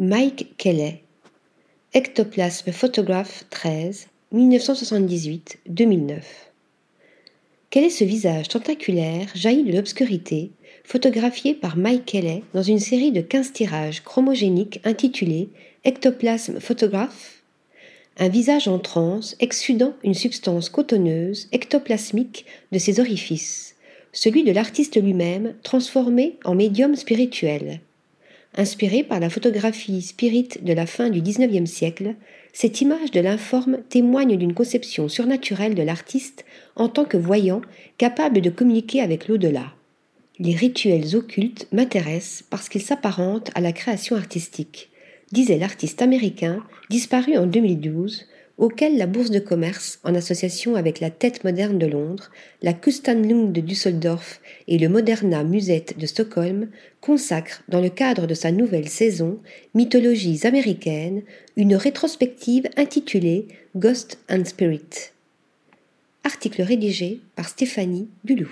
Mike Kelly, Ectoplasme Photograph 13, 1978-2009. Quel est ce visage tentaculaire jailli de l'obscurité, photographié par Mike Kelly dans une série de 15 tirages chromogéniques intitulés Ectoplasme Photograph Un visage en transe exsudant une substance cotonneuse ectoplasmique de ses orifices, celui de l'artiste lui-même transformé en médium spirituel Inspirée par la photographie spirit de la fin du XIXe siècle, cette image de l'informe témoigne d'une conception surnaturelle de l'artiste en tant que voyant capable de communiquer avec l'au-delà. Les rituels occultes m'intéressent parce qu'ils s'apparentent à la création artistique, disait l'artiste américain disparu en 2012 auquel la Bourse de commerce, en association avec la Tête moderne de Londres, la Kustanlung de Düsseldorf et le Moderna Musette de Stockholm, consacrent, dans le cadre de sa nouvelle saison Mythologies américaines, une rétrospective intitulée Ghost and Spirit. Article rédigé par Stéphanie Dulou.